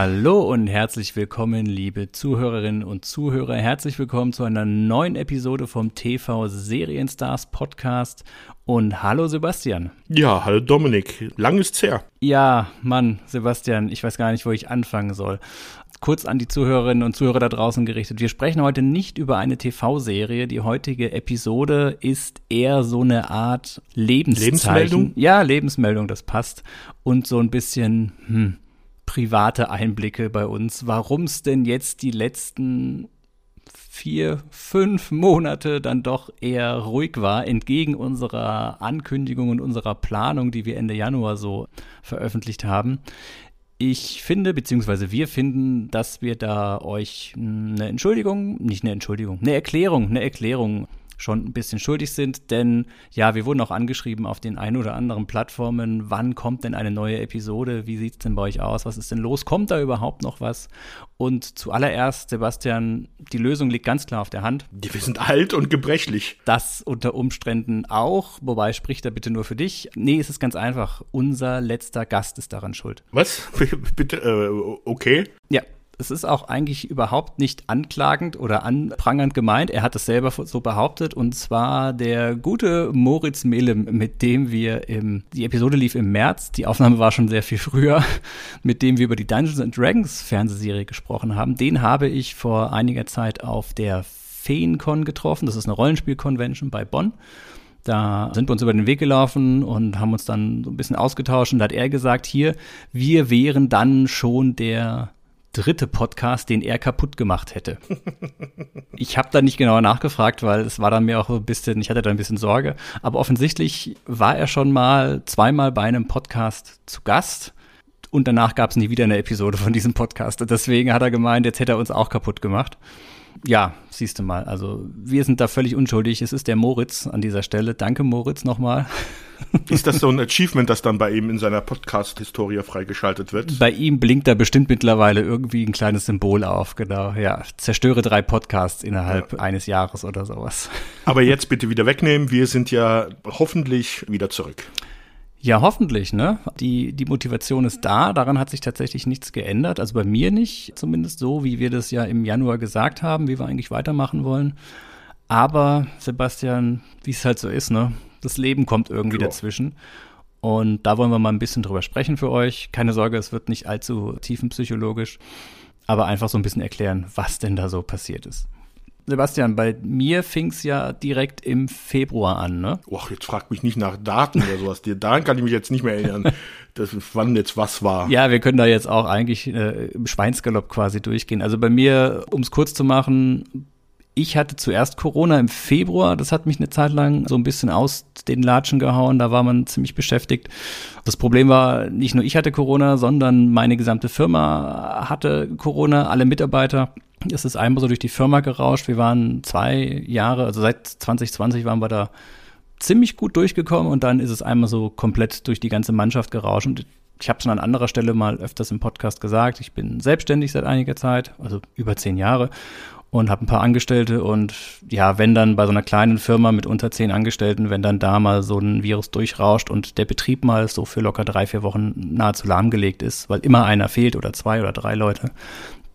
Hallo und herzlich willkommen, liebe Zuhörerinnen und Zuhörer. Herzlich willkommen zu einer neuen Episode vom TV Serienstars Podcast. Und hallo Sebastian. Ja, hallo Dominik. Lang ist's her. Ja, Mann, Sebastian, ich weiß gar nicht, wo ich anfangen soll. Kurz an die Zuhörerinnen und Zuhörer da draußen gerichtet. Wir sprechen heute nicht über eine TV-Serie. Die heutige Episode ist eher so eine Art Lebenszeichen. Lebensmeldung? Ja, Lebensmeldung, das passt. Und so ein bisschen, hm, private Einblicke bei uns, warum es denn jetzt die letzten vier, fünf Monate dann doch eher ruhig war, entgegen unserer Ankündigung und unserer Planung, die wir Ende Januar so veröffentlicht haben. Ich finde, beziehungsweise wir finden, dass wir da euch eine Entschuldigung, nicht eine Entschuldigung, eine Erklärung, eine Erklärung schon ein bisschen schuldig sind, denn ja, wir wurden auch angeschrieben auf den ein oder anderen Plattformen, wann kommt denn eine neue Episode, wie sieht es denn bei euch aus, was ist denn los, kommt da überhaupt noch was? Und zuallererst, Sebastian, die Lösung liegt ganz klar auf der Hand. Wir sind alt und gebrechlich. Das unter Umständen auch, wobei spricht da bitte nur für dich. Nee, es ist ganz einfach, unser letzter Gast ist daran schuld. Was? bitte, äh, okay. Ja, es ist auch eigentlich überhaupt nicht anklagend oder anprangernd gemeint. Er hat es selber so behauptet und zwar der gute Moritz Melem, mit dem wir im, die Episode lief im März, die Aufnahme war schon sehr viel früher, mit dem wir über die Dungeons and Dragons Fernsehserie gesprochen haben. Den habe ich vor einiger Zeit auf der FeenCon getroffen. Das ist eine Rollenspiel-Convention bei Bonn. Da sind wir uns über den Weg gelaufen und haben uns dann so ein bisschen ausgetauscht und da hat er gesagt, hier, wir wären dann schon der dritte Podcast, den er kaputt gemacht hätte. ich habe da nicht genauer nachgefragt, weil es war dann mir auch ein bisschen, ich hatte da ein bisschen Sorge. Aber offensichtlich war er schon mal zweimal bei einem Podcast zu Gast. Und danach gab es nie wieder eine Episode von diesem Podcast. Und deswegen hat er gemeint, jetzt hätte er uns auch kaputt gemacht ja, siehst du mal. Also wir sind da völlig unschuldig. Es ist der Moritz an dieser Stelle. Danke, Moritz, nochmal. Ist das so ein Achievement, das dann bei ihm in seiner Podcast-Historie freigeschaltet wird? Bei ihm blinkt da bestimmt mittlerweile irgendwie ein kleines Symbol auf, genau. Ja, zerstöre drei Podcasts innerhalb ja. eines Jahres oder sowas. Aber jetzt bitte wieder wegnehmen. Wir sind ja hoffentlich wieder zurück. Ja, hoffentlich, ne? Die, die Motivation ist da, daran hat sich tatsächlich nichts geändert. Also bei mir nicht, zumindest so, wie wir das ja im Januar gesagt haben, wie wir eigentlich weitermachen wollen. Aber, Sebastian, wie es halt so ist, ne? Das Leben kommt irgendwie Klar. dazwischen. Und da wollen wir mal ein bisschen drüber sprechen für euch. Keine Sorge, es wird nicht allzu tiefenpsychologisch, aber einfach so ein bisschen erklären, was denn da so passiert ist. Sebastian, bei mir fing es ja direkt im Februar an, ne? Och, jetzt frag mich nicht nach Daten oder sowas. Daran kann ich mich jetzt nicht mehr erinnern, dass, wann jetzt was war. Ja, wir können da jetzt auch eigentlich äh, im Schweinsgalopp quasi durchgehen. Also bei mir, um es kurz zu machen, ich hatte zuerst Corona im Februar. Das hat mich eine Zeit lang so ein bisschen aus den Latschen gehauen. Da war man ziemlich beschäftigt. Das Problem war, nicht nur ich hatte Corona, sondern meine gesamte Firma hatte Corona, alle Mitarbeiter. Es ist einmal so durch die Firma gerauscht. Wir waren zwei Jahre, also seit 2020 waren wir da ziemlich gut durchgekommen und dann ist es einmal so komplett durch die ganze Mannschaft gerauscht. Und ich habe es an anderer Stelle mal öfters im Podcast gesagt, ich bin selbstständig seit einiger Zeit, also über zehn Jahre und habe ein paar Angestellte und ja, wenn dann bei so einer kleinen Firma mit unter zehn Angestellten, wenn dann da mal so ein Virus durchrauscht und der Betrieb mal so für locker drei, vier Wochen nahezu lahmgelegt ist, weil immer einer fehlt oder zwei oder drei Leute,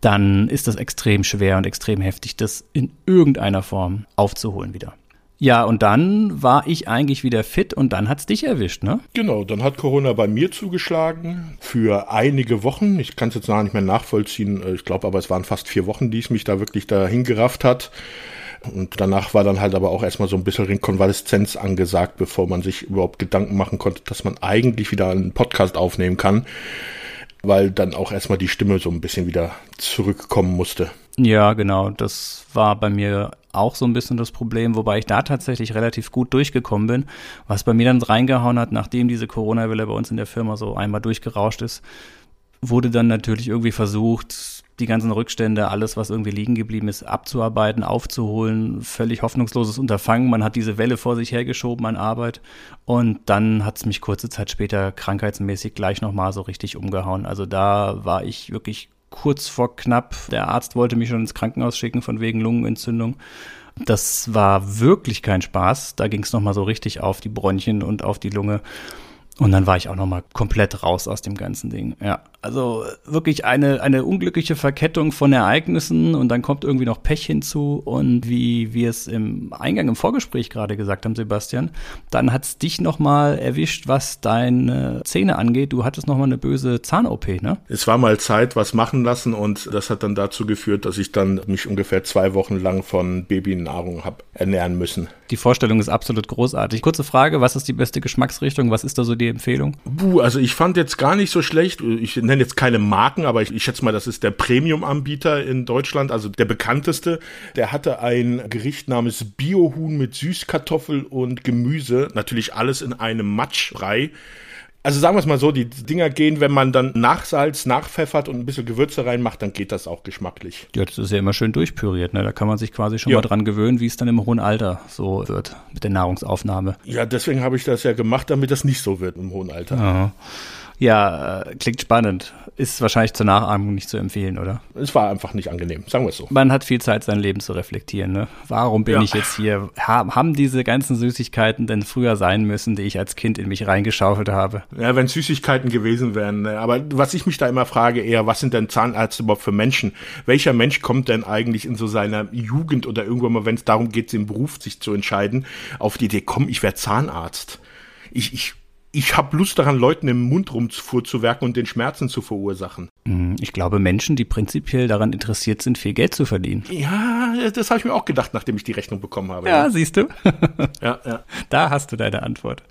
dann ist das extrem schwer und extrem heftig, das in irgendeiner Form aufzuholen wieder. Ja, und dann war ich eigentlich wieder fit und dann hat's dich erwischt, ne? Genau, dann hat Corona bei mir zugeschlagen für einige Wochen. Ich kann es jetzt noch nicht mehr nachvollziehen. Ich glaube aber, es waren fast vier Wochen, die es mich da wirklich dahin gerafft hat. Und danach war dann halt aber auch erstmal so ein bisschen Rekonvaleszenz angesagt, bevor man sich überhaupt Gedanken machen konnte, dass man eigentlich wieder einen Podcast aufnehmen kann weil dann auch erstmal die Stimme so ein bisschen wieder zurückkommen musste. Ja, genau. Das war bei mir auch so ein bisschen das Problem, wobei ich da tatsächlich relativ gut durchgekommen bin. Was bei mir dann reingehauen hat, nachdem diese Corona-Welle bei uns in der Firma so einmal durchgerauscht ist, wurde dann natürlich irgendwie versucht, die ganzen Rückstände, alles, was irgendwie liegen geblieben ist, abzuarbeiten, aufzuholen. Völlig hoffnungsloses Unterfangen. Man hat diese Welle vor sich hergeschoben an Arbeit. Und dann hat es mich kurze Zeit später krankheitsmäßig gleich nochmal so richtig umgehauen. Also da war ich wirklich kurz vor knapp. Der Arzt wollte mich schon ins Krankenhaus schicken von wegen Lungenentzündung. Das war wirklich kein Spaß. Da ging es nochmal so richtig auf die Bronchien und auf die Lunge. Und dann war ich auch nochmal komplett raus aus dem ganzen Ding. Ja, also wirklich eine, eine unglückliche Verkettung von Ereignissen und dann kommt irgendwie noch Pech hinzu. Und wie wir es im Eingang im Vorgespräch gerade gesagt haben, Sebastian, dann hat es dich nochmal erwischt, was deine Zähne angeht. Du hattest nochmal eine böse Zahn-OP, ne? Es war mal Zeit, was machen lassen und das hat dann dazu geführt, dass ich dann mich ungefähr zwei Wochen lang von Babynahrung habe ernähren müssen. Die Vorstellung ist absolut großartig. Kurze Frage, was ist die beste Geschmacksrichtung? Was ist da so die Empfehlung? Buh, also ich fand jetzt gar nicht so schlecht. Ich nenne jetzt keine Marken, aber ich, ich schätze mal, das ist der Premium-Anbieter in Deutschland, also der bekannteste. Der hatte ein Gericht namens Biohuhn mit Süßkartoffel und Gemüse. Natürlich alles in einem Matschbrei. Also sagen wir es mal so, die Dinger gehen, wenn man dann Nachsalz, nachpfeffert und ein bisschen Gewürze reinmacht, dann geht das auch geschmacklich. Ja, das ist ja immer schön durchpüriert, ne? Da kann man sich quasi schon ja. mal dran gewöhnen, wie es dann im hohen Alter so wird mit der Nahrungsaufnahme. Ja, deswegen habe ich das ja gemacht, damit das nicht so wird im hohen Alter. Aha. Ja, äh, klingt spannend. Ist wahrscheinlich zur Nachahmung nicht zu empfehlen, oder? Es war einfach nicht angenehm, sagen wir es so. Man hat viel Zeit, sein Leben zu reflektieren. Ne? Warum bin ja. ich jetzt hier? haben diese ganzen Süßigkeiten denn früher sein müssen, die ich als Kind in mich reingeschaufelt habe? Ja, wenn Süßigkeiten gewesen wären. Ne? Aber was ich mich da immer frage, eher, was sind denn Zahnärzte überhaupt für Menschen? Welcher Mensch kommt denn eigentlich in so seiner Jugend oder irgendwann mal, wenn es darum geht, den Beruf sich zu entscheiden, auf die Idee, komm, ich werde Zahnarzt? Ich, ich ich habe Lust daran, Leuten im Mund rumzuwerken und den Schmerzen zu verursachen. Mhm, ich glaube, Menschen, die prinzipiell daran interessiert sind, viel Geld zu verdienen. Ja, das habe ich mir auch gedacht, nachdem ich die Rechnung bekommen habe. Ja, ja. siehst du? ja, ja. Da hast du deine Antwort.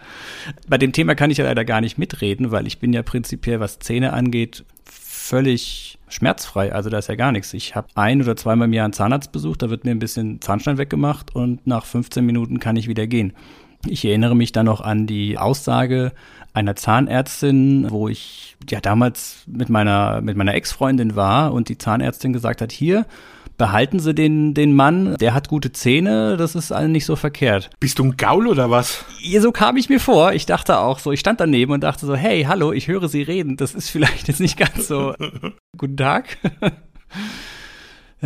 Bei dem Thema kann ich ja leider gar nicht mitreden, weil ich bin ja prinzipiell, was Zähne angeht, völlig schmerzfrei. Also da ist ja gar nichts. Ich habe ein oder zweimal im Jahr einen Zahnarzt besucht, da wird mir ein bisschen Zahnstein weggemacht und nach 15 Minuten kann ich wieder gehen. Ich erinnere mich dann noch an die Aussage einer Zahnärztin, wo ich ja damals mit meiner, mit meiner Ex-Freundin war und die Zahnärztin gesagt hat, hier, behalten Sie den, den Mann, der hat gute Zähne, das ist allen nicht so verkehrt. Bist du ein Gaul oder was? Ja, so kam ich mir vor. Ich dachte auch so, ich stand daneben und dachte so, hey, hallo, ich höre Sie reden. Das ist vielleicht jetzt nicht ganz so. Guten Tag.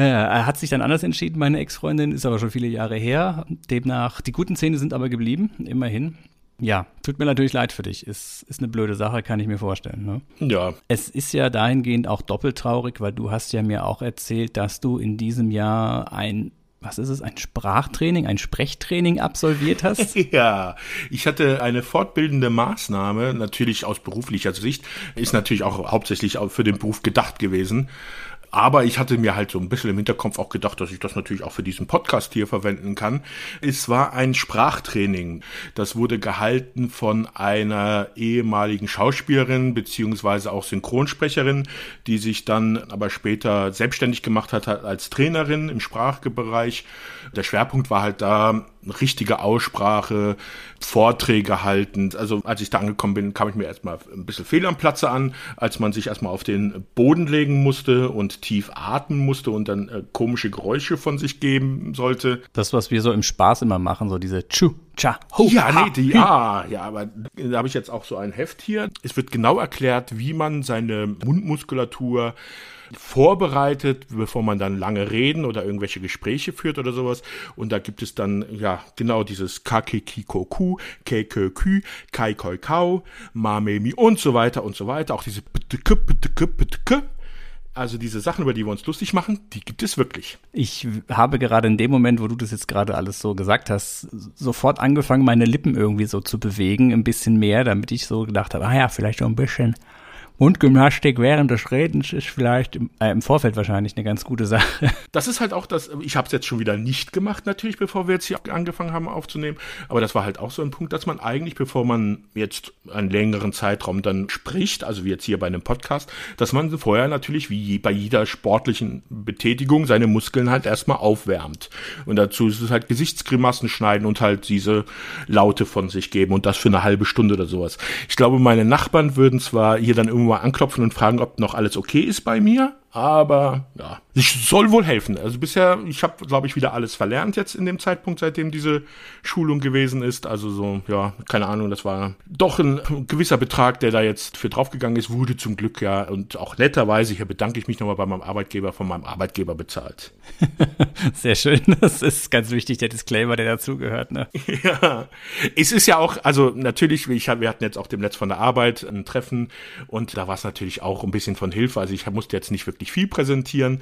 Er hat sich dann anders entschieden, meine Ex-Freundin, ist aber schon viele Jahre her. Demnach, die guten Zähne sind aber geblieben, immerhin. Ja, tut mir natürlich leid für dich. Ist, ist eine blöde Sache, kann ich mir vorstellen. Ne? Ja. Es ist ja dahingehend auch doppelt traurig, weil du hast ja mir auch erzählt, dass du in diesem Jahr ein was ist es, ein Sprachtraining, ein Sprechtraining absolviert hast? ja, ich hatte eine fortbildende Maßnahme, natürlich aus beruflicher Sicht, ist natürlich auch hauptsächlich für den Beruf gedacht gewesen. Aber ich hatte mir halt so ein bisschen im Hinterkopf auch gedacht, dass ich das natürlich auch für diesen Podcast hier verwenden kann. Es war ein Sprachtraining. Das wurde gehalten von einer ehemaligen Schauspielerin beziehungsweise auch Synchronsprecherin, die sich dann aber später selbstständig gemacht hat als Trainerin im Sprachbereich. Der Schwerpunkt war halt da richtige Aussprache, Vorträge haltend. Also als ich da angekommen bin, kam ich mir erstmal ein bisschen fehl am Platze an, als man sich erstmal auf den Boden legen musste und tief atmen musste und dann äh, komische Geräusche von sich geben sollte. Das, was wir so im Spaß immer machen, so diese Tschu, Cha, Ho, Ja, ha, nee, die, ja, ja, aber da habe ich jetzt auch so ein Heft hier. Es wird genau erklärt, wie man seine Mundmuskulatur vorbereitet, bevor man dann lange reden oder irgendwelche Gespräche führt oder sowas. Und da gibt es dann, ja, genau dieses Kakekikoku, Kekökü, Kaikoikau, Mamemi und so weiter und so weiter. Auch diese also diese Sachen, über die wir uns lustig machen, die gibt es wirklich. Ich habe gerade in dem Moment, wo du das jetzt gerade alles so gesagt hast, sofort angefangen, meine Lippen irgendwie so zu bewegen, ein bisschen mehr, damit ich so gedacht habe, ah ja, vielleicht noch ein bisschen Mundgymnastik während des Redens ist vielleicht im, äh, im, Vorfeld wahrscheinlich eine ganz gute Sache. Das ist halt auch das, ich habe es jetzt schon wieder nicht gemacht natürlich, bevor wir jetzt hier angefangen haben aufzunehmen, aber das war halt auch so ein Punkt, dass man eigentlich, bevor man jetzt einen längeren Zeitraum dann spricht, also wie jetzt hier bei einem Podcast, dass man vorher natürlich wie bei jeder sportlichen Betätigung seine Muskeln halt erstmal aufwärmt. Und dazu ist es halt Gesichtsgrimassen schneiden und halt diese Laute von sich geben und das für eine halbe Stunde oder sowas. Ich glaube, meine Nachbarn würden zwar hier dann mal anklopfen und fragen, ob noch alles okay ist bei mir. Aber ja, es soll wohl helfen. Also bisher, ich habe, glaube ich, wieder alles verlernt jetzt in dem Zeitpunkt, seitdem diese Schulung gewesen ist. Also so, ja, keine Ahnung, das war doch ein gewisser Betrag, der da jetzt für draufgegangen ist, wurde zum Glück ja und auch netterweise, hier bedanke ich mich nochmal bei meinem Arbeitgeber, von meinem Arbeitgeber bezahlt. Sehr schön. Das ist ganz wichtig, der Disclaimer, der dazugehört. Ne? Ja, es ist ja auch, also natürlich, ich, wir hatten jetzt auch dem Netz von der Arbeit ein Treffen und da war es natürlich auch ein bisschen von Hilfe. Also ich musste jetzt nicht wirklich viel präsentieren,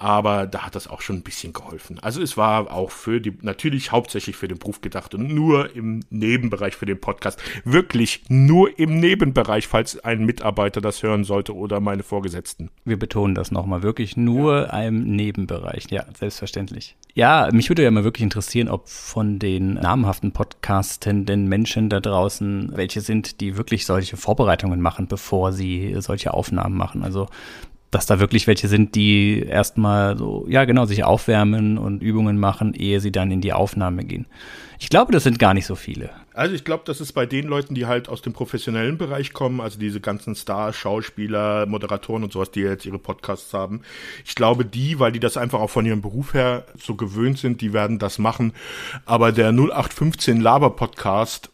aber da hat das auch schon ein bisschen geholfen. Also es war auch für die, natürlich hauptsächlich für den Beruf gedacht und nur im Nebenbereich für den Podcast. Wirklich nur im Nebenbereich, falls ein Mitarbeiter das hören sollte oder meine Vorgesetzten. Wir betonen das nochmal, wirklich nur ja. einem Nebenbereich. Ja, selbstverständlich. Ja, mich würde ja mal wirklich interessieren, ob von den namhaften Podcastenden Menschen da draußen welche sind, die wirklich solche Vorbereitungen machen, bevor sie solche Aufnahmen machen. Also dass da wirklich welche sind, die erstmal so, ja genau, sich aufwärmen und Übungen machen, ehe sie dann in die Aufnahme gehen. Ich glaube, das sind gar nicht so viele. Also ich glaube, das ist bei den Leuten, die halt aus dem professionellen Bereich kommen, also diese ganzen Stars, Schauspieler, Moderatoren und sowas, die jetzt ihre Podcasts haben. Ich glaube, die, weil die das einfach auch von ihrem Beruf her so gewöhnt sind, die werden das machen. Aber der 0815 Laber Podcast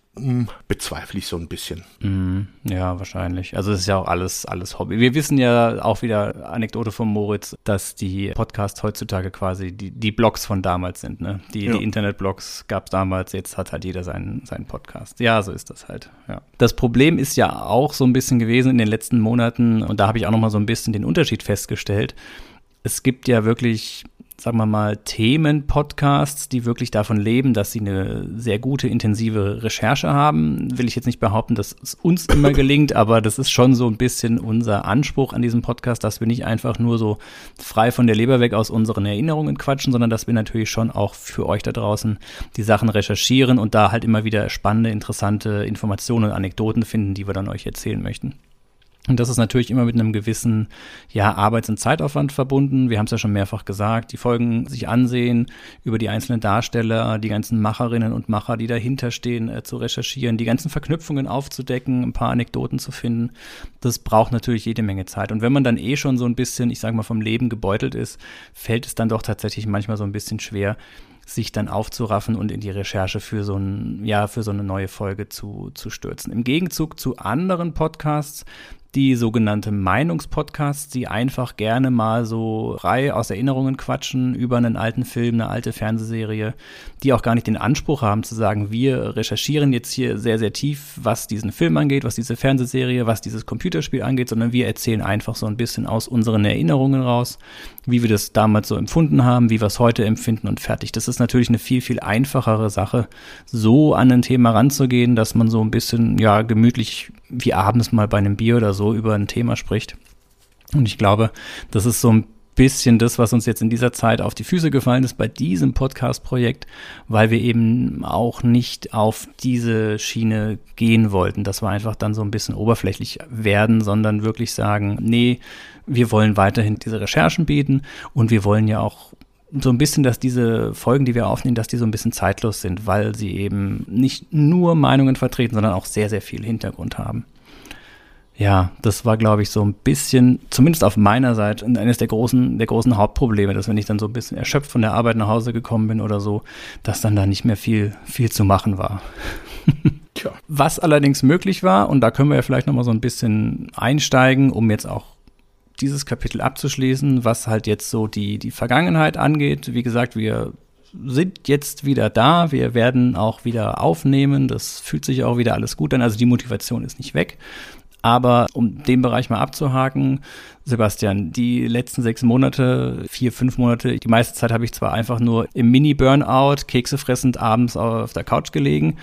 bezweifle ich so ein bisschen. Mm, ja, wahrscheinlich. Also es ist ja auch alles, alles Hobby. Wir wissen ja auch wieder, Anekdote von Moritz, dass die Podcasts heutzutage quasi die, die Blogs von damals sind. Ne? Die, ja. die Internetblogs gab es damals, jetzt hat halt jeder seinen, seinen Podcast. Ja, so ist das halt. Ja. Das Problem ist ja auch so ein bisschen gewesen in den letzten Monaten, und da habe ich auch noch mal so ein bisschen den Unterschied festgestellt. Es gibt ja wirklich sagen wir mal, Themen-Podcasts, die wirklich davon leben, dass sie eine sehr gute, intensive Recherche haben. Will ich jetzt nicht behaupten, dass es uns immer gelingt, aber das ist schon so ein bisschen unser Anspruch an diesem Podcast, dass wir nicht einfach nur so frei von der Leber weg aus unseren Erinnerungen quatschen, sondern dass wir natürlich schon auch für euch da draußen die Sachen recherchieren und da halt immer wieder spannende, interessante Informationen und Anekdoten finden, die wir dann euch erzählen möchten. Und das ist natürlich immer mit einem gewissen ja, Arbeits- und Zeitaufwand verbunden. Wir haben es ja schon mehrfach gesagt, die Folgen sich ansehen, über die einzelnen Darsteller, die ganzen Macherinnen und Macher, die dahinter stehen, äh, zu recherchieren, die ganzen Verknüpfungen aufzudecken, ein paar Anekdoten zu finden. Das braucht natürlich jede Menge Zeit. Und wenn man dann eh schon so ein bisschen, ich sage mal, vom Leben gebeutelt ist, fällt es dann doch tatsächlich manchmal so ein bisschen schwer, sich dann aufzuraffen und in die Recherche für so ein, ja, für so eine neue Folge zu, zu stürzen. Im Gegenzug zu anderen Podcasts, die sogenannte Meinungspodcasts, die einfach gerne mal so frei aus Erinnerungen quatschen über einen alten Film, eine alte Fernsehserie, die auch gar nicht den Anspruch haben zu sagen, wir recherchieren jetzt hier sehr, sehr tief, was diesen Film angeht, was diese Fernsehserie, was dieses Computerspiel angeht, sondern wir erzählen einfach so ein bisschen aus unseren Erinnerungen raus, wie wir das damals so empfunden haben, wie wir es heute empfinden und fertig. Das ist natürlich eine viel, viel einfachere Sache, so an ein Thema ranzugehen, dass man so ein bisschen, ja, gemütlich wie abends mal bei einem Bier oder so über ein Thema spricht. Und ich glaube, das ist so ein bisschen das, was uns jetzt in dieser Zeit auf die Füße gefallen ist bei diesem Podcast-Projekt, weil wir eben auch nicht auf diese Schiene gehen wollten, dass wir einfach dann so ein bisschen oberflächlich werden, sondern wirklich sagen, nee, wir wollen weiterhin diese Recherchen bieten und wir wollen ja auch so ein bisschen, dass diese Folgen, die wir aufnehmen, dass die so ein bisschen zeitlos sind, weil sie eben nicht nur Meinungen vertreten, sondern auch sehr, sehr viel Hintergrund haben. Ja, das war, glaube ich, so ein bisschen, zumindest auf meiner Seite, eines der großen, der großen Hauptprobleme, dass wenn ich dann so ein bisschen erschöpft von der Arbeit nach Hause gekommen bin oder so, dass dann da nicht mehr viel, viel zu machen war. Tja. Was allerdings möglich war, und da können wir ja vielleicht nochmal so ein bisschen einsteigen, um jetzt auch dieses Kapitel abzuschließen, was halt jetzt so die, die Vergangenheit angeht. Wie gesagt, wir sind jetzt wieder da. Wir werden auch wieder aufnehmen. Das fühlt sich auch wieder alles gut an. Also die Motivation ist nicht weg. Aber um den Bereich mal abzuhaken, Sebastian, die letzten sechs Monate, vier, fünf Monate, die meiste Zeit habe ich zwar einfach nur im Mini-Burnout, Kekse fressend abends auf der Couch gelegen,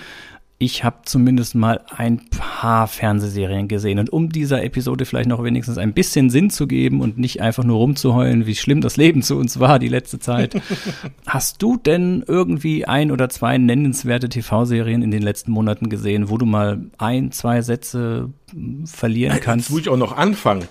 ich habe zumindest mal ein paar Fernsehserien gesehen. Und um dieser Episode vielleicht noch wenigstens ein bisschen Sinn zu geben und nicht einfach nur rumzuheulen, wie schlimm das Leben zu uns war die letzte Zeit, hast du denn irgendwie ein oder zwei nennenswerte TV-Serien in den letzten Monaten gesehen, wo du mal ein, zwei Sätze verlieren kannst? Jetzt muss ich auch noch anfangen.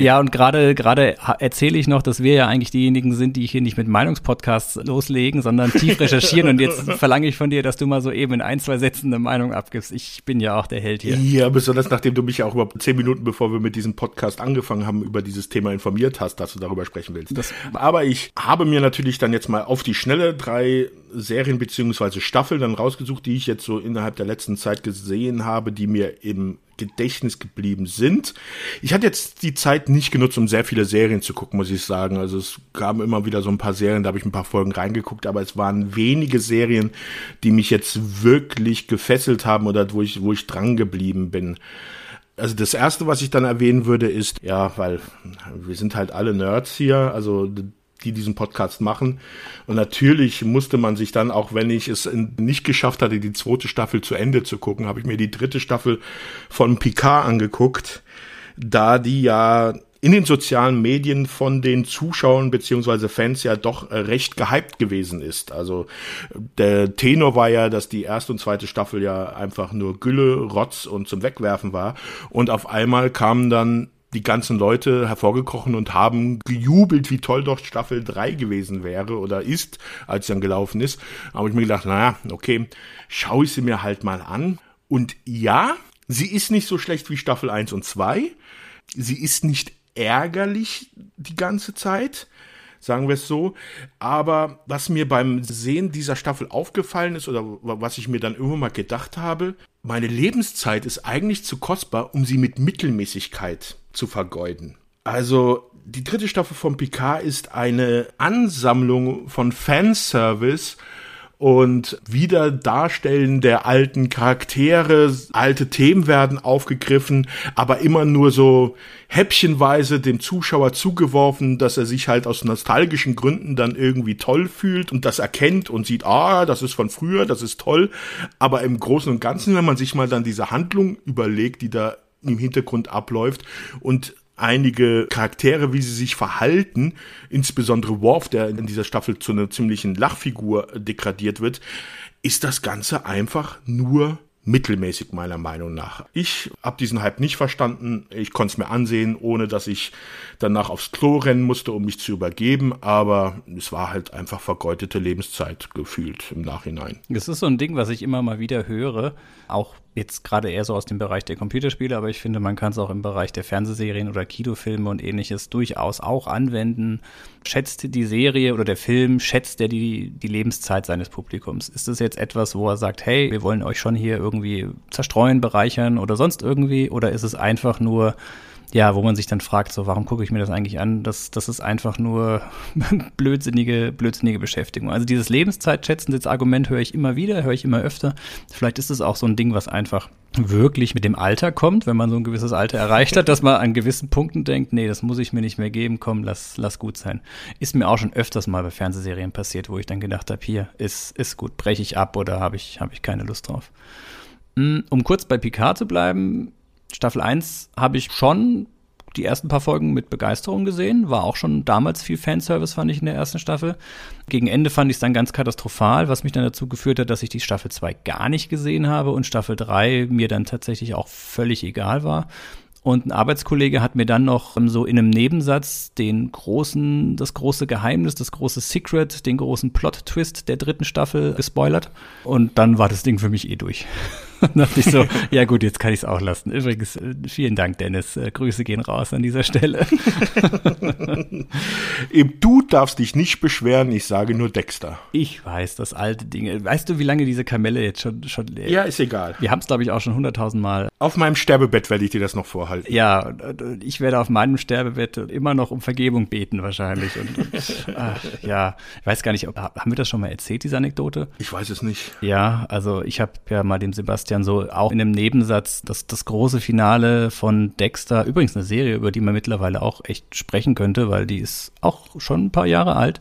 Ja, und gerade gerade erzähle ich noch, dass wir ja eigentlich diejenigen sind, die hier nicht mit Meinungspodcasts loslegen, sondern tief recherchieren. und jetzt verlange ich von dir, dass du mal so eben in ein, zwei Sätzen eine Meinung abgibst. Ich bin ja auch der Held hier. Ja, besonders nachdem du mich ja auch über zehn Minuten, bevor wir mit diesem Podcast angefangen haben, über dieses Thema informiert hast, dass du darüber sprechen willst. Das Aber ich habe mir natürlich dann jetzt mal auf die schnelle drei Serien beziehungsweise Staffeln dann rausgesucht, die ich jetzt so innerhalb der letzten Zeit gesehen habe, die mir im Gedächtnis geblieben sind. Ich hatte jetzt die Zeit nicht genutzt, um sehr viele Serien zu gucken, muss ich sagen. Also es gaben immer wieder so ein paar Serien, da habe ich ein paar Folgen reingeguckt, aber es waren wenige Serien, die mich jetzt wirklich gefesselt haben oder wo ich, wo ich dran geblieben bin. Also das erste, was ich dann erwähnen würde, ist, ja, weil wir sind halt alle Nerds hier, also die diesen Podcast machen. Und natürlich musste man sich dann, auch wenn ich es nicht geschafft hatte, die zweite Staffel zu Ende zu gucken, habe ich mir die dritte Staffel von Picard angeguckt, da die ja in den sozialen Medien von den Zuschauern beziehungsweise Fans ja doch recht gehypt gewesen ist. Also der Tenor war ja, dass die erste und zweite Staffel ja einfach nur Gülle, Rotz und zum Wegwerfen war. Und auf einmal kamen dann die ganzen Leute hervorgekrochen und haben gejubelt, wie toll doch Staffel 3 gewesen wäre oder ist, als sie dann gelaufen ist. Aber ich mir gedacht, naja, okay, schaue ich sie mir halt mal an. Und ja, sie ist nicht so schlecht wie Staffel 1 und 2. Sie ist nicht ärgerlich die ganze Zeit sagen wir es so. Aber was mir beim Sehen dieser Staffel aufgefallen ist oder was ich mir dann irgendwann mal gedacht habe, meine Lebenszeit ist eigentlich zu kostbar, um sie mit Mittelmäßigkeit zu vergeuden. Also die dritte Staffel von Picard ist eine Ansammlung von Fanservice und wieder Darstellen der alten Charaktere, alte Themen werden aufgegriffen, aber immer nur so häppchenweise dem Zuschauer zugeworfen, dass er sich halt aus nostalgischen Gründen dann irgendwie toll fühlt und das erkennt und sieht, ah, das ist von früher, das ist toll, aber im Großen und Ganzen, wenn man sich mal dann diese Handlung überlegt, die da im Hintergrund abläuft und einige Charaktere, wie sie sich verhalten, insbesondere Worf, der in dieser Staffel zu einer ziemlichen Lachfigur degradiert wird, ist das Ganze einfach nur mittelmäßig meiner Meinung nach. Ich habe diesen Hype nicht verstanden. Ich konnte es mir ansehen, ohne dass ich danach aufs Klo rennen musste, um mich zu übergeben. Aber es war halt einfach vergeudete Lebenszeit gefühlt im Nachhinein. Das ist so ein Ding, was ich immer mal wieder höre. Auch jetzt gerade eher so aus dem Bereich der Computerspiele, aber ich finde, man kann es auch im Bereich der Fernsehserien oder Kinofilme und ähnliches durchaus auch anwenden. Schätzt die Serie oder der Film, schätzt er die, die Lebenszeit seines Publikums? Ist das jetzt etwas, wo er sagt, hey, wir wollen euch schon hier irgendwie zerstreuen, bereichern oder sonst irgendwie? Oder ist es einfach nur ja, wo man sich dann fragt, so, warum gucke ich mir das eigentlich an? Das, das ist einfach nur blödsinnige, blödsinnige Beschäftigung. Also dieses Lebenszeitschätzen, das Argument höre ich immer wieder, höre ich immer öfter. Vielleicht ist es auch so ein Ding, was einfach wirklich mit dem Alter kommt, wenn man so ein gewisses Alter erreicht hat, dass man an gewissen Punkten denkt, nee, das muss ich mir nicht mehr geben, komm, lass, lass gut sein. Ist mir auch schon öfters mal bei Fernsehserien passiert, wo ich dann gedacht habe, hier, ist, ist gut, breche ich ab oder habe ich, hab ich keine Lust drauf. Hm, um kurz bei Picard zu bleiben, Staffel 1 habe ich schon die ersten paar Folgen mit Begeisterung gesehen. War auch schon damals viel Fanservice, fand ich in der ersten Staffel. Gegen Ende fand ich es dann ganz katastrophal, was mich dann dazu geführt hat, dass ich die Staffel 2 gar nicht gesehen habe und Staffel 3 mir dann tatsächlich auch völlig egal war. Und ein Arbeitskollege hat mir dann noch so in einem Nebensatz den großen, das große Geheimnis, das große Secret, den großen Plot-Twist der dritten Staffel gespoilert. Und dann war das Ding für mich eh durch. dachte ich so, ja gut, jetzt kann ich es auch lassen. Übrigens, äh, vielen Dank, Dennis. Äh, Grüße gehen raus an dieser Stelle. du darfst dich nicht beschweren, ich sage nur Dexter. Ich weiß, das alte Ding. Weißt du, wie lange diese Kamelle jetzt schon, schon lebt? Ja, ist egal. Wir haben es, glaube ich, auch schon hunderttausend Mal. Auf meinem Sterbebett werde ich dir das noch vorhalten. Ja, ich werde auf meinem Sterbebett immer noch um Vergebung beten wahrscheinlich. Und, und ach, ja, ich weiß gar nicht, ob, haben wir das schon mal erzählt, diese Anekdote? Ich weiß es nicht. Ja, also ich habe ja mal dem Sebastian Sebastian so auch in einem Nebensatz das, das große Finale von Dexter, übrigens eine Serie, über die man mittlerweile auch echt sprechen könnte, weil die ist auch schon ein paar Jahre alt.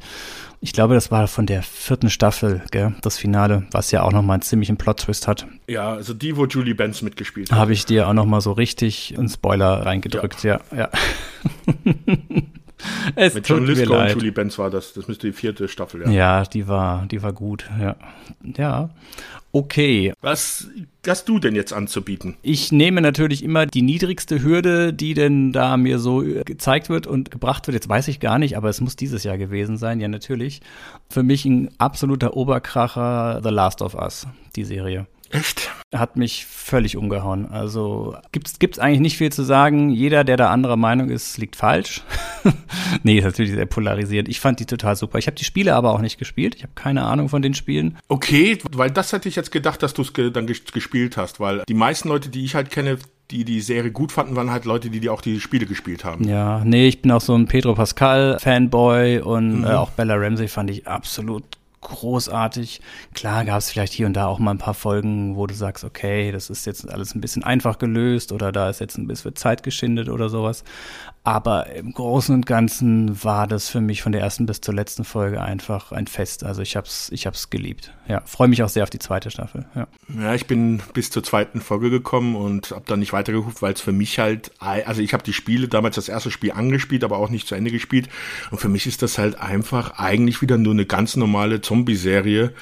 Ich glaube, das war von der vierten Staffel, gell, das Finale, was ja auch nochmal einen ziemlichen Plot-Twist hat. Ja, also die, wo Julie Benz mitgespielt hat. Habe ich dir auch nochmal so richtig einen Spoiler reingedrückt, ja, ja. ja. es Mit John Lithgow und Julie Benz war das. Das müsste die vierte Staffel, ja. Ja, die war, die war gut, ja. Ja. Okay. Was hast du denn jetzt anzubieten? Ich nehme natürlich immer die niedrigste Hürde, die denn da mir so gezeigt wird und gebracht wird. Jetzt weiß ich gar nicht, aber es muss dieses Jahr gewesen sein, ja natürlich. Für mich ein absoluter Oberkracher The Last of Us, die Serie. Echt? Hat mich völlig umgehauen. Also gibt's gibt's eigentlich nicht viel zu sagen. Jeder, der da anderer Meinung ist, liegt falsch. nee, ist natürlich sehr polarisierend. Ich fand die total super. Ich habe die Spiele aber auch nicht gespielt. Ich habe keine Ahnung von den Spielen. Okay, weil das hätte ich jetzt gedacht, dass du es ge dann gespielt hast, weil die meisten Leute, die ich halt kenne, die die Serie gut fanden, waren halt Leute, die, die auch die Spiele gespielt haben. Ja, nee, ich bin auch so ein Pedro Pascal Fanboy und mhm. äh, auch Bella Ramsey fand ich absolut großartig. Klar gab es vielleicht hier und da auch mal ein paar Folgen, wo du sagst, okay, das ist jetzt alles ein bisschen einfach gelöst oder da ist jetzt ein bisschen Zeit geschindet oder sowas. Aber im Großen und Ganzen war das für mich von der ersten bis zur letzten Folge einfach ein Fest. Also ich hab's, ich hab's geliebt. Ja, freue mich auch sehr auf die zweite Staffel. Ja. ja, ich bin bis zur zweiten Folge gekommen und habe dann nicht weitergeguckt, weil es für mich halt, also ich habe die Spiele damals das erste Spiel angespielt, aber auch nicht zu Ende gespielt. Und für mich ist das halt einfach eigentlich wieder nur eine ganz normale Zombie-Serie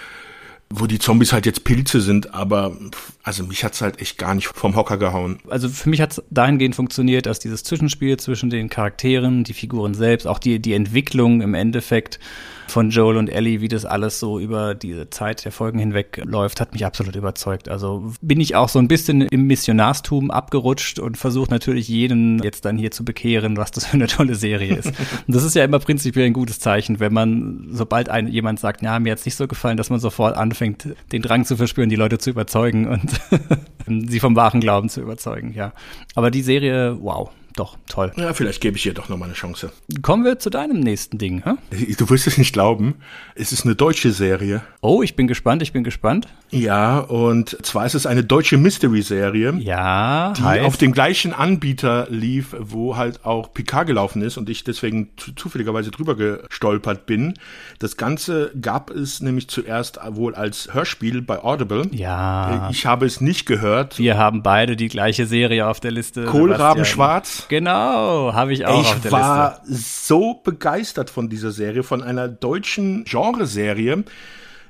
wo die Zombies halt jetzt Pilze sind, aber also mich hat's halt echt gar nicht vom Hocker gehauen. Also für mich hat's dahingehend funktioniert, dass dieses Zwischenspiel zwischen den Charakteren, die Figuren selbst, auch die, die Entwicklung im Endeffekt von Joel und Ellie, wie das alles so über diese Zeit der Folgen hinweg läuft, hat mich absolut überzeugt. Also bin ich auch so ein bisschen im Missionarstum abgerutscht und versuche natürlich jeden jetzt dann hier zu bekehren, was das für eine tolle Serie ist. und das ist ja immer prinzipiell ein gutes Zeichen, wenn man, sobald ein, jemand sagt, ja, mir hat's nicht so gefallen, dass man sofort anfängt, den Drang zu verspüren, die Leute zu überzeugen und sie vom wahren Glauben zu überzeugen, ja. Aber die Serie, wow, doch, toll. Ja, vielleicht gebe ich ihr doch nochmal eine Chance. Kommen wir zu deinem nächsten Ding. Hä? Du wirst es nicht glauben. Es ist eine deutsche Serie. Oh, ich bin gespannt, ich bin gespannt. Ja, und zwar ist es eine deutsche Mystery-Serie. Ja, die heißt. auf dem gleichen Anbieter lief, wo halt auch Picard gelaufen ist und ich deswegen zufälligerweise drüber gestolpert bin. Das Ganze gab es nämlich zuerst wohl als Hörspiel bei Audible. Ja. Ich habe es nicht gehört. Wir haben beide die gleiche Serie auf der Liste. Kohlraben schwarz. Genau, habe ich auch ich auf der Liste. Ich war so begeistert von dieser Serie, von einer deutschen Genreserie,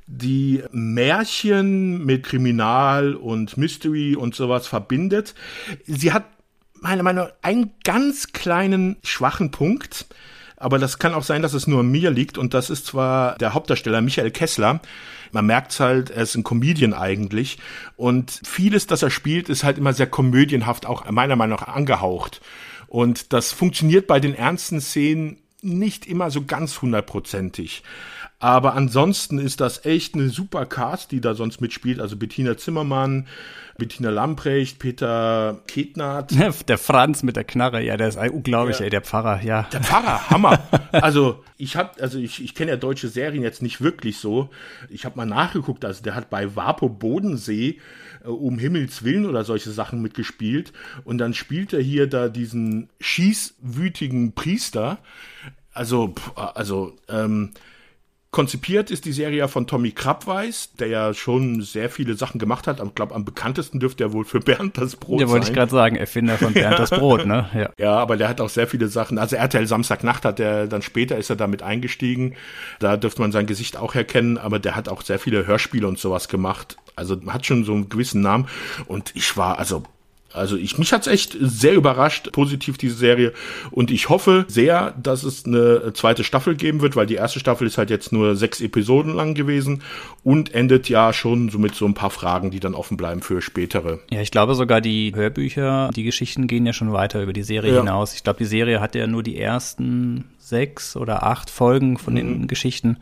die Märchen mit Kriminal und Mystery und sowas verbindet. Sie hat meiner Meinung nach einen ganz kleinen schwachen Punkt. Aber das kann auch sein, dass es nur mir liegt. Und das ist zwar der Hauptdarsteller Michael Kessler. Man merkt halt, er ist ein Comedian eigentlich. Und vieles, das er spielt, ist halt immer sehr komödienhaft, auch meiner Meinung nach angehaucht. Und das funktioniert bei den ernsten Szenen nicht immer so ganz hundertprozentig. Aber ansonsten ist das echt eine super Cast, die da sonst mitspielt. Also Bettina Zimmermann, Bettina Lamprecht, Peter Ketnat. Der Franz mit der Knarre, ja, der ist unglaublich, ja. ey, der Pfarrer, ja. Der Pfarrer, Hammer. also ich hab, also ich, ich kenne ja deutsche Serien jetzt nicht wirklich so. Ich habe mal nachgeguckt, also der hat bei Vapo Bodensee um Himmels Willen oder solche Sachen mitgespielt. Und dann spielt er hier da diesen schießwütigen Priester. Also, also, ähm, Konzipiert ist die Serie ja von Tommy Krabweis, der ja schon sehr viele Sachen gemacht hat. Ich glaube, am bekanntesten dürfte er wohl für Bernd das Brot ja, sein. wollte ich gerade sagen, Erfinder von Bernd das Brot, ne? Ja. ja, aber der hat auch sehr viele Sachen. Also RTL Samstagnacht hat er, dann später ist er damit eingestiegen. Da dürfte man sein Gesicht auch erkennen, aber der hat auch sehr viele Hörspiele und sowas gemacht. Also hat schon so einen gewissen Namen. Und ich war, also also ich, mich hat's echt sehr überrascht, positiv diese Serie. Und ich hoffe sehr, dass es eine zweite Staffel geben wird, weil die erste Staffel ist halt jetzt nur sechs Episoden lang gewesen und endet ja schon so mit so ein paar Fragen, die dann offen bleiben für spätere. Ja, ich glaube sogar die Hörbücher, die Geschichten gehen ja schon weiter über die Serie ja. hinaus. Ich glaube, die Serie hat ja nur die ersten sechs oder acht Folgen von mhm. den Geschichten.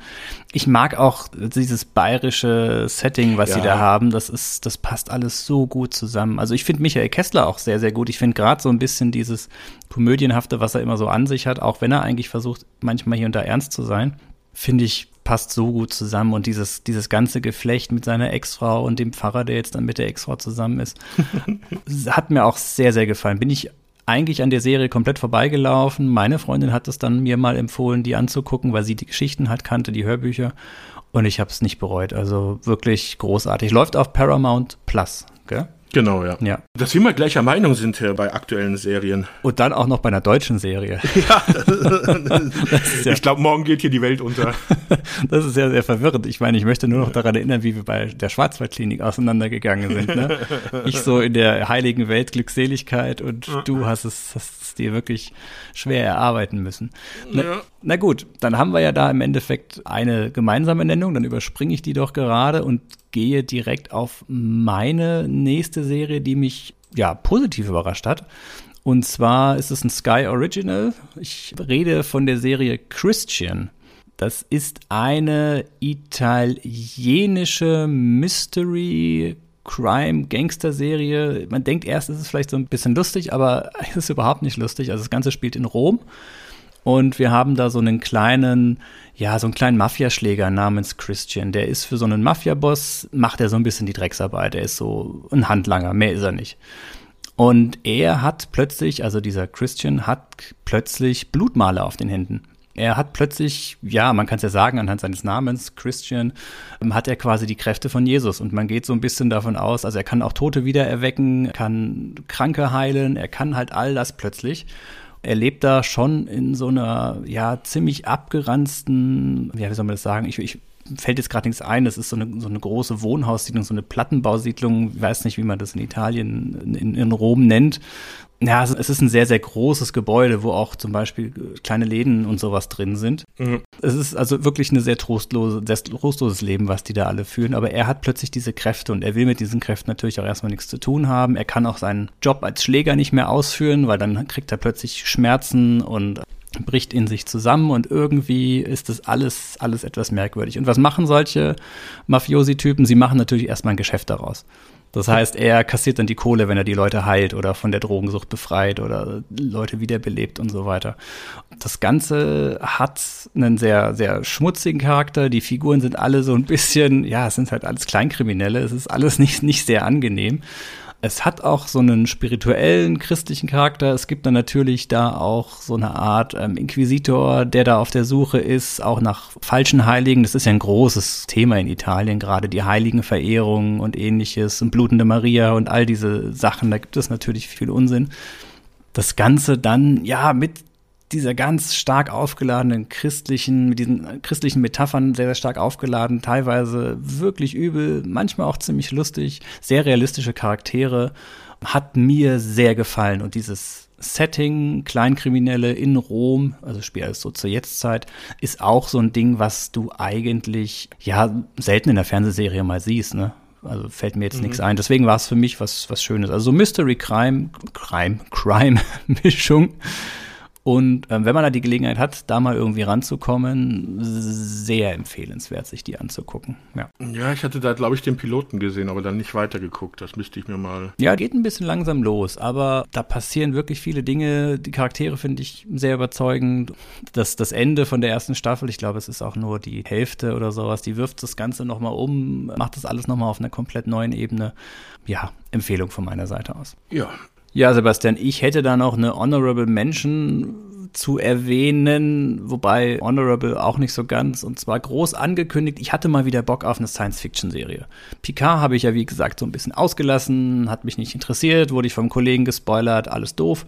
Ich mag auch dieses bayerische Setting, was ja. sie da haben. Das ist, das passt alles so gut zusammen. Also ich finde Michael Kessler auch sehr, sehr gut. Ich finde gerade so ein bisschen dieses komödienhafte, was er immer so an sich hat, auch wenn er eigentlich versucht, manchmal hier und da ernst zu sein, finde ich passt so gut zusammen und dieses, dieses ganze Geflecht mit seiner Ex-Frau und dem Pfarrer, der jetzt dann mit der Ex-Frau zusammen ist, hat mir auch sehr, sehr gefallen. Bin ich eigentlich an der Serie komplett vorbeigelaufen. Meine Freundin hat es dann mir mal empfohlen, die anzugucken, weil sie die Geschichten halt kannte, die Hörbücher. Und ich habe es nicht bereut. Also wirklich großartig. Läuft auf Paramount Plus, gell? Genau, ja. ja. Dass wir mal gleicher Meinung sind hier bei aktuellen Serien. Und dann auch noch bei einer deutschen Serie. Ja. ja ich glaube, morgen geht hier die Welt unter. das ist ja sehr verwirrend. Ich meine, ich möchte nur noch daran erinnern, wie wir bei der Schwarzwaldklinik auseinandergegangen sind. Ne? Ich so in der heiligen Welt Glückseligkeit und du hast es, hast es dir wirklich schwer erarbeiten müssen. Na, ja. na gut, dann haben wir ja da im Endeffekt eine gemeinsame Nennung, dann überspringe ich die doch gerade und gehe direkt auf meine nächste Serie, die mich ja positiv überrascht hat. Und zwar ist es ein Sky Original. Ich rede von der Serie Christian. Das ist eine italienische Mystery Crime-Gangster-Serie. Man denkt erst, es ist vielleicht so ein bisschen lustig, aber es ist überhaupt nicht lustig. Also das Ganze spielt in Rom. Und wir haben da so einen kleinen, ja, so einen kleinen Mafiaschläger namens Christian. Der ist für so einen Mafia-Boss, macht er so ein bisschen die Drecksarbeit. Er ist so ein Handlanger, mehr ist er nicht. Und er hat plötzlich, also dieser Christian hat plötzlich Blutmale auf den Händen. Er hat plötzlich, ja, man kann es ja sagen, anhand seines Namens, Christian, ähm, hat er quasi die Kräfte von Jesus. Und man geht so ein bisschen davon aus, also er kann auch Tote wieder erwecken, kann Kranke heilen, er kann halt all das plötzlich. Er lebt da schon in so einer, ja, ziemlich abgeranzten, ja, wie soll man das sagen? Ich, ich fällt jetzt gerade nichts ein. Das ist so eine, so eine große Wohnhaussiedlung, so eine Plattenbausiedlung. Ich weiß nicht, wie man das in Italien, in, in Rom nennt. Ja, es ist ein sehr, sehr großes Gebäude, wo auch zum Beispiel kleine Läden und sowas drin sind. Mhm. Es ist also wirklich eine sehr trostlose, sehr trostloses Leben, was die da alle führen. Aber er hat plötzlich diese Kräfte und er will mit diesen Kräften natürlich auch erstmal nichts zu tun haben. Er kann auch seinen Job als Schläger nicht mehr ausführen, weil dann kriegt er plötzlich Schmerzen und bricht in sich zusammen und irgendwie ist das alles, alles etwas merkwürdig. Und was machen solche Mafiosi-Typen? Sie machen natürlich erstmal ein Geschäft daraus. Das heißt, er kassiert dann die Kohle, wenn er die Leute heilt oder von der Drogensucht befreit oder Leute wiederbelebt und so weiter. Das Ganze hat einen sehr, sehr schmutzigen Charakter. Die Figuren sind alle so ein bisschen, ja, es sind halt alles Kleinkriminelle. Es ist alles nicht, nicht sehr angenehm. Es hat auch so einen spirituellen christlichen Charakter. Es gibt dann natürlich da auch so eine Art ähm, Inquisitor, der da auf der Suche ist, auch nach falschen Heiligen. Das ist ja ein großes Thema in Italien, gerade die Heiligenverehrung und ähnliches und blutende Maria und all diese Sachen. Da gibt es natürlich viel Unsinn. Das Ganze dann, ja, mit dieser ganz stark aufgeladenen christlichen, mit diesen christlichen Metaphern sehr, sehr stark aufgeladen, teilweise wirklich übel, manchmal auch ziemlich lustig, sehr realistische Charaktere, hat mir sehr gefallen und dieses Setting, Kleinkriminelle in Rom, also Spiel alles so zur Jetztzeit, ist auch so ein Ding, was du eigentlich, ja, selten in der Fernsehserie mal siehst, ne? Also fällt mir jetzt mhm. nichts ein. Deswegen war es für mich was, was Schönes. Also Mystery Crime, Crime, Crime Mischung und ähm, wenn man da die Gelegenheit hat, da mal irgendwie ranzukommen, sehr empfehlenswert, sich die anzugucken. Ja, ja ich hatte da, glaube ich, den Piloten gesehen, aber dann nicht weitergeguckt. Das müsste ich mir mal. Ja, geht ein bisschen langsam los, aber da passieren wirklich viele Dinge. Die Charaktere finde ich sehr überzeugend. Das, das Ende von der ersten Staffel, ich glaube, es ist auch nur die Hälfte oder sowas, die wirft das Ganze nochmal um, macht das alles nochmal auf einer komplett neuen Ebene. Ja, Empfehlung von meiner Seite aus. Ja, ja, Sebastian, ich hätte da noch eine Honorable Mention zu erwähnen, wobei Honorable auch nicht so ganz, und zwar groß angekündigt. Ich hatte mal wieder Bock auf eine Science-Fiction-Serie. Picard habe ich ja, wie gesagt, so ein bisschen ausgelassen, hat mich nicht interessiert, wurde ich vom Kollegen gespoilert, alles doof.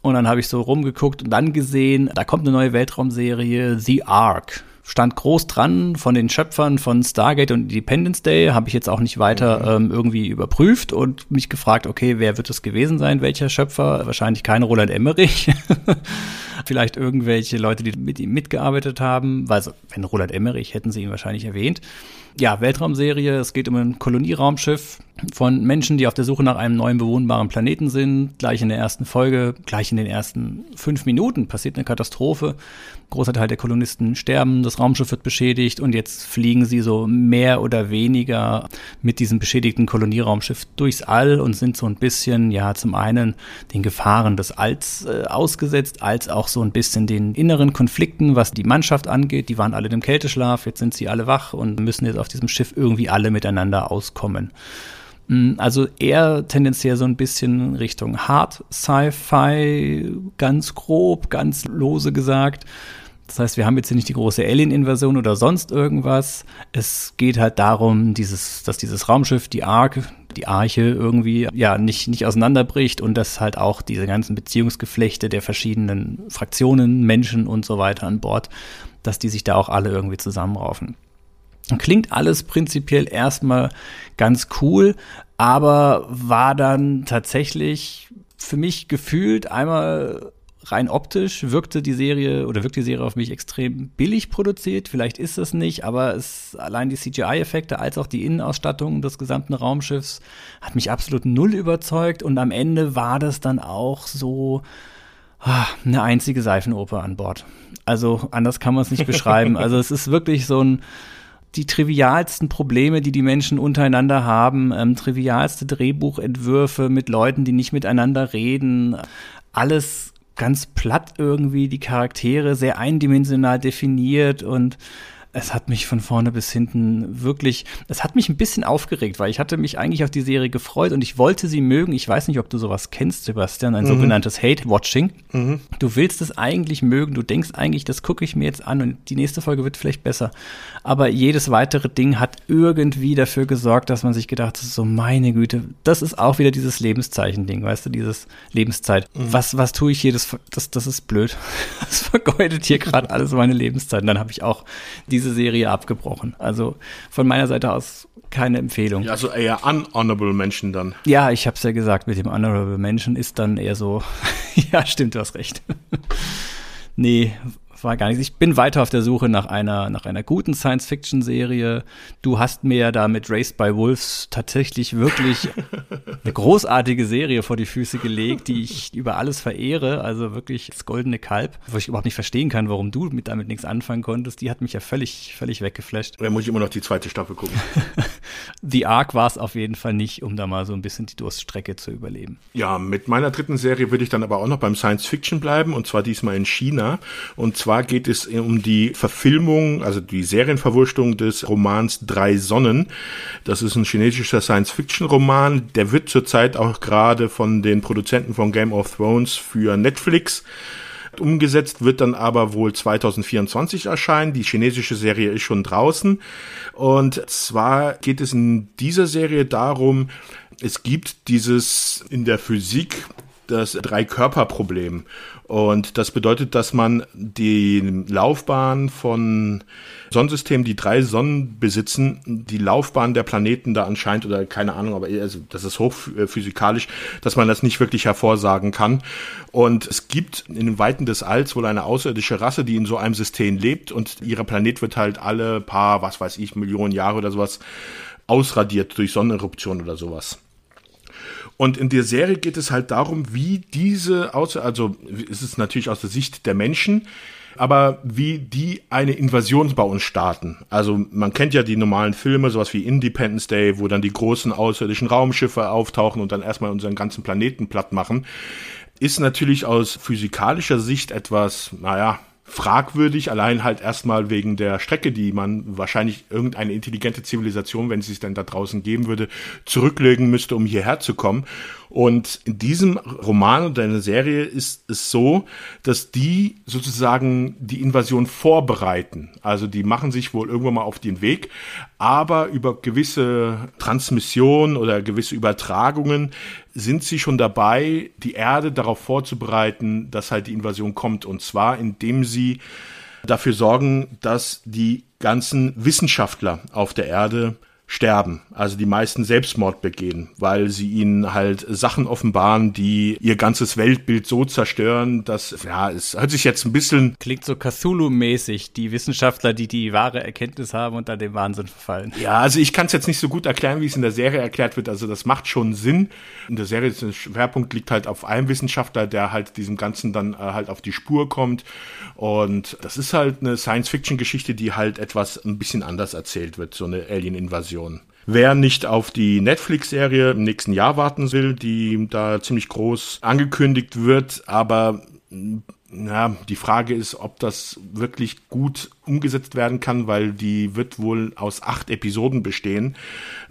Und dann habe ich so rumgeguckt und dann gesehen, da kommt eine neue Weltraumserie, The Ark stand groß dran von den Schöpfern von Stargate und Independence Day, habe ich jetzt auch nicht weiter mhm. ähm, irgendwie überprüft und mich gefragt, okay, wer wird es gewesen sein, welcher Schöpfer? Wahrscheinlich kein Roland Emmerich. Vielleicht irgendwelche Leute, die mit ihm mitgearbeitet haben, weil so, wenn Roland Emmerich hätten sie ihn wahrscheinlich erwähnt ja, Weltraumserie. Es geht um ein Kolonieraumschiff von Menschen, die auf der Suche nach einem neuen bewohnbaren Planeten sind. Gleich in der ersten Folge, gleich in den ersten fünf Minuten passiert eine Katastrophe. großer Teil der Kolonisten sterben, das Raumschiff wird beschädigt und jetzt fliegen sie so mehr oder weniger mit diesem beschädigten Kolonieraumschiff durchs All und sind so ein bisschen, ja, zum einen den Gefahren des Alls äh, ausgesetzt, als auch so ein bisschen den inneren Konflikten, was die Mannschaft angeht. Die waren alle im Kälteschlaf, jetzt sind sie alle wach und müssen jetzt auf diesem Schiff irgendwie alle miteinander auskommen. Mm, also eher tendenziell so ein bisschen Richtung Hard Sci-Fi, ganz grob, ganz lose gesagt. Das heißt, wir haben jetzt hier nicht die große Alien-Invasion oder sonst irgendwas. Es geht halt darum, dieses, dass dieses Raumschiff, die Ark, die Arche irgendwie ja nicht, nicht auseinanderbricht und dass halt auch diese ganzen Beziehungsgeflechte der verschiedenen Fraktionen, Menschen und so weiter an Bord, dass die sich da auch alle irgendwie zusammenraufen. Klingt alles prinzipiell erstmal ganz cool, aber war dann tatsächlich für mich gefühlt einmal rein optisch wirkte die Serie oder wirkt die Serie auf mich extrem billig produziert. Vielleicht ist es nicht, aber es allein die CGI-Effekte als auch die Innenausstattung des gesamten Raumschiffs hat mich absolut null überzeugt und am Ende war das dann auch so ah, eine einzige Seifenoper an Bord. Also anders kann man es nicht beschreiben. Also es ist wirklich so ein die trivialsten Probleme, die die Menschen untereinander haben, ähm, trivialste Drehbuchentwürfe mit Leuten, die nicht miteinander reden, alles ganz platt irgendwie, die Charaktere sehr eindimensional definiert und es hat mich von vorne bis hinten wirklich, es hat mich ein bisschen aufgeregt, weil ich hatte mich eigentlich auf die Serie gefreut und ich wollte sie mögen. Ich weiß nicht, ob du sowas kennst, Sebastian, ein mhm. sogenanntes Hate-Watching. Mhm. Du willst es eigentlich mögen, du denkst eigentlich, das gucke ich mir jetzt an und die nächste Folge wird vielleicht besser. Aber jedes weitere Ding hat irgendwie dafür gesorgt, dass man sich gedacht hat, so meine Güte, das ist auch wieder dieses Lebenszeichen-Ding, weißt du, dieses Lebenszeit. Mhm. Was, was tue ich hier? Das, das, das ist blöd. Das vergeudet hier gerade alles meine Lebenszeit. Und dann habe ich auch die diese Serie abgebrochen. Also von meiner Seite aus keine Empfehlung. Ja, also eher unhonorable Menschen dann. Ja, ich habe es ja gesagt, mit dem honorable Menschen ist dann eher so, ja, stimmt, du hast recht. nee, war gar nichts. Ich bin weiter auf der Suche nach einer, nach einer guten Science-Fiction-Serie. Du hast mir ja da mit Raised by Wolves tatsächlich wirklich eine großartige Serie vor die Füße gelegt, die ich über alles verehre. Also wirklich das goldene Kalb, wo ich überhaupt nicht verstehen kann, warum du mit damit nichts anfangen konntest. Die hat mich ja völlig, völlig weggeflasht. Da muss ich immer noch die zweite Staffel gucken. The Ark war es auf jeden Fall nicht, um da mal so ein bisschen die Durststrecke zu überleben. Ja, mit meiner dritten Serie würde ich dann aber auch noch beim Science-Fiction bleiben und zwar diesmal in China. Und zwar zwar geht es um die Verfilmung, also die Serienverwurstung des Romans Drei Sonnen. Das ist ein chinesischer Science-Fiction-Roman. Der wird zurzeit auch gerade von den Produzenten von Game of Thrones für Netflix umgesetzt, wird dann aber wohl 2024 erscheinen. Die chinesische Serie ist schon draußen. Und zwar geht es in dieser Serie darum, es gibt dieses in der Physik das Drei-Körper-Problem. Und das bedeutet, dass man die Laufbahn von Sonnensystemen, die drei Sonnen besitzen, die Laufbahn der Planeten da anscheinend oder keine Ahnung, aber also das ist hochphysikalisch, dass man das nicht wirklich hervorsagen kann. Und es gibt in den Weiten des Alls wohl eine außerirdische Rasse, die in so einem System lebt und ihrer Planet wird halt alle paar, was weiß ich, Millionen Jahre oder sowas ausradiert durch Sonneneruption oder sowas. Und in der Serie geht es halt darum, wie diese, also ist es natürlich aus der Sicht der Menschen, aber wie die eine Invasion bei uns starten. Also man kennt ja die normalen Filme, sowas wie Independence Day, wo dann die großen außerirdischen Raumschiffe auftauchen und dann erstmal unseren ganzen Planeten platt machen. Ist natürlich aus physikalischer Sicht etwas, naja, fragwürdig, allein halt erstmal wegen der Strecke, die man wahrscheinlich irgendeine intelligente Zivilisation, wenn es sich denn da draußen geben würde, zurücklegen müsste, um hierher zu kommen. Und in diesem Roman oder in der Serie ist es so, dass die sozusagen die Invasion vorbereiten. Also die machen sich wohl irgendwann mal auf den Weg, aber über gewisse Transmission oder gewisse Übertragungen sind sie schon dabei, die Erde darauf vorzubereiten, dass halt die Invasion kommt. Und zwar indem sie dafür sorgen, dass die ganzen Wissenschaftler auf der Erde sterben, also die meisten Selbstmord begehen, weil sie ihnen halt Sachen offenbaren, die ihr ganzes Weltbild so zerstören, dass, ja, es hört sich jetzt ein bisschen... Klingt so Cthulhu-mäßig, die Wissenschaftler, die die wahre Erkenntnis haben und dann dem Wahnsinn verfallen. Ja, also ich kann es jetzt nicht so gut erklären, wie es in der Serie erklärt wird, also das macht schon Sinn. In der Serie der Schwerpunkt liegt halt auf einem Wissenschaftler, der halt diesem Ganzen dann äh, halt auf die Spur kommt und das ist halt eine Science-Fiction-Geschichte, die halt etwas ein bisschen anders erzählt wird, so eine Alien-Invasion. Version. Wer nicht auf die Netflix-Serie im nächsten Jahr warten will, die da ziemlich groß angekündigt wird, aber Ja, die Frage ist, ob das wirklich gut umgesetzt werden kann, weil die wird wohl aus acht Episoden bestehen.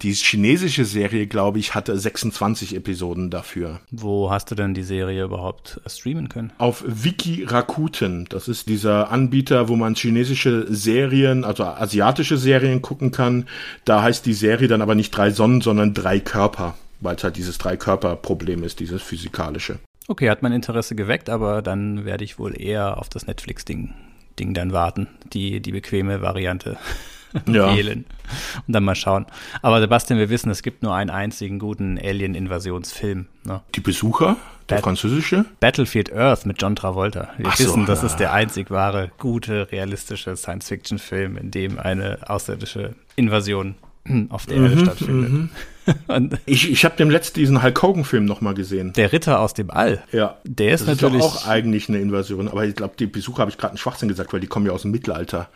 Die chinesische Serie, glaube ich, hatte 26 Episoden dafür. Wo hast du denn die Serie überhaupt streamen können? Auf Wiki Rakuten. Das ist dieser Anbieter, wo man chinesische Serien, also asiatische Serien gucken kann. Da heißt die Serie dann aber nicht drei Sonnen, sondern drei Körper weil es halt dieses Drei-Körper-Problem ist, dieses physikalische. Okay, hat mein Interesse geweckt, aber dann werde ich wohl eher auf das Netflix-Ding Ding dann warten, die, die bequeme Variante ja. wählen und dann mal schauen. Aber Sebastian, wir wissen, es gibt nur einen einzigen guten Alien-Invasionsfilm. Ne? Die Besucher? Der Bat französische? Battlefield Earth mit John Travolta. Wir Ach wissen, so, das ja. ist der einzig wahre, gute, realistische Science-Fiction-Film, in dem eine außerirdische Invasion auf der Erde mhm, stattfindet. Mhm. ich ich habe dem letzten diesen Hulk Hogan-Film nochmal gesehen. Der Ritter aus dem All. Ja. Der ist das natürlich. Ist auch eigentlich eine Invasion, aber ich glaube, die Besucher habe ich gerade einen Schwachsinn gesagt, weil die kommen ja aus dem Mittelalter.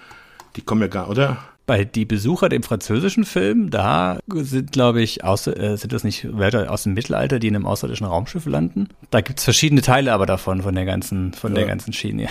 Die kommen ja gar, oder? Bei die Besucher dem französischen Film, da sind, glaube ich, außer, äh, sind das nicht Wörter aus dem Mittelalter, die in einem außerirdischen Raumschiff landen? Da gibt es verschiedene Teile aber davon, von der ganzen, von ja. der ganzen Schiene.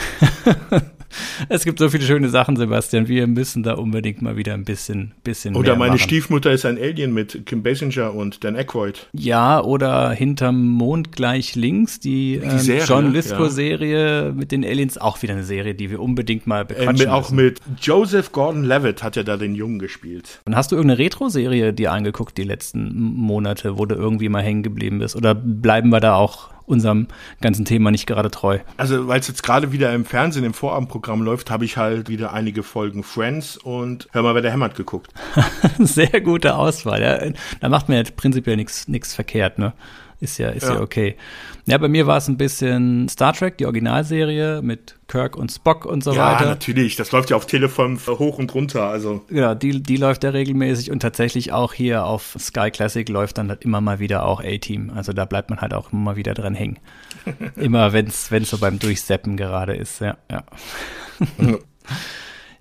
es gibt so viele schöne Sachen, Sebastian. Wir müssen da unbedingt mal wieder ein bisschen, bisschen Oder meine machen. Stiefmutter ist ein Alien mit Kim Basinger und Dan Aykroyd. Ja, oder hinterm Mond gleich links, die, die ähm, Serie, John Lithgow-Serie ja. mit den Aliens, auch wieder eine Serie, die wir unbedingt mal bequatschen äh, Auch mit Joseph Gordon-Levitt hat ja da den Jungen gespielt. Und hast du irgendeine Retro-Serie dir angeguckt die letzten Monate, wo du irgendwie mal hängen geblieben bist? Oder bleiben wir da auch unserem ganzen Thema nicht gerade treu. Also, weil es jetzt gerade wieder im Fernsehen, im Vorabendprogramm läuft, habe ich halt wieder einige Folgen Friends und Hör mal, wer der hämmert geguckt. Sehr gute Auswahl. Ja. Da macht man ja prinzipiell nichts verkehrt, ne? Ist ja, ist ja. ja okay. Ja, bei mir war es ein bisschen Star Trek, die Originalserie mit Kirk und Spock und so ja, weiter. Ja, natürlich. Das läuft ja auf Telefon hoch und runter. Also. Ja, die, die läuft ja regelmäßig und tatsächlich auch hier auf Sky Classic läuft dann halt immer mal wieder auch A-Team. Also da bleibt man halt auch immer wieder dran hängen. immer wenn es so beim Durchseppen gerade ist. Ja, ja.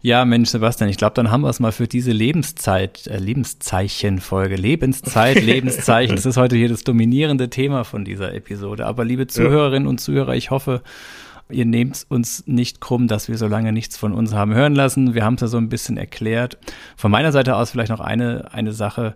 Ja, Mensch, Sebastian, ich glaube, dann haben wir es mal für diese Lebenszeit, äh, Lebenszeichen-Folge. Lebenszeit, Lebenszeichen. Das ist heute hier das dominierende Thema von dieser Episode. Aber liebe Zuhörerinnen ja. und Zuhörer, ich hoffe, ihr nehmt uns nicht krumm, dass wir so lange nichts von uns haben hören lassen. Wir haben es ja so ein bisschen erklärt. Von meiner Seite aus vielleicht noch eine, eine Sache.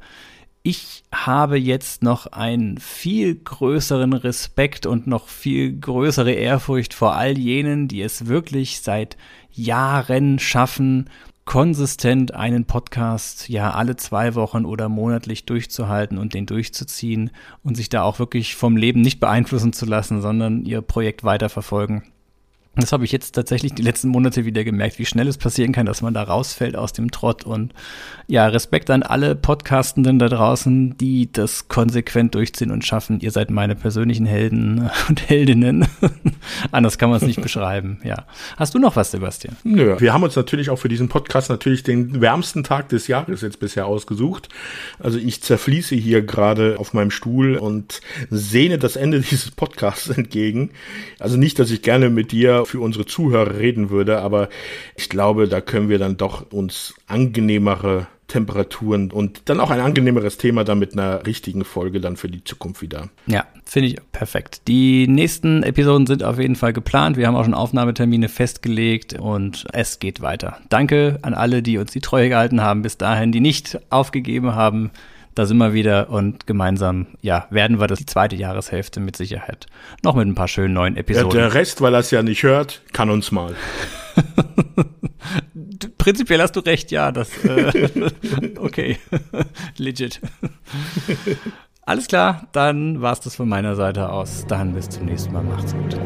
Ich habe jetzt noch einen viel größeren Respekt und noch viel größere Ehrfurcht vor all jenen, die es wirklich seit Jahren schaffen, konsistent einen Podcast ja alle zwei Wochen oder monatlich durchzuhalten und den durchzuziehen und sich da auch wirklich vom Leben nicht beeinflussen zu lassen, sondern ihr Projekt weiterverfolgen. Das habe ich jetzt tatsächlich die letzten Monate wieder gemerkt, wie schnell es passieren kann, dass man da rausfällt aus dem Trott. Und ja, Respekt an alle Podcastenden da draußen, die das konsequent durchziehen und schaffen. Ihr seid meine persönlichen Helden und Heldinnen. Anders kann man es nicht beschreiben, ja. Hast du noch was, Sebastian? Nö, wir haben uns natürlich auch für diesen Podcast natürlich den wärmsten Tag des Jahres jetzt bisher ausgesucht. Also ich zerfließe hier gerade auf meinem Stuhl und sehne das Ende dieses Podcasts entgegen. Also nicht, dass ich gerne mit dir für unsere Zuhörer reden würde, aber ich glaube, da können wir dann doch uns angenehmere Temperaturen und dann auch ein angenehmeres Thema dann mit einer richtigen Folge dann für die Zukunft wieder. Ja, finde ich perfekt. Die nächsten Episoden sind auf jeden Fall geplant. Wir haben auch schon Aufnahmetermine festgelegt und es geht weiter. Danke an alle, die uns die Treue gehalten haben bis dahin, die nicht aufgegeben haben. Da sind wir wieder und gemeinsam, ja, werden wir das die zweite Jahreshälfte mit Sicherheit noch mit ein paar schönen neuen Episoden. Ja, der Rest, weil er es ja nicht hört, kann uns mal. Prinzipiell hast du recht, ja, das, äh, okay, legit. Alles klar, dann war's das von meiner Seite aus. Dann bis zum nächsten Mal. Macht's gut.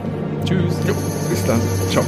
Tschüss. Jo, bis dann. Ciao.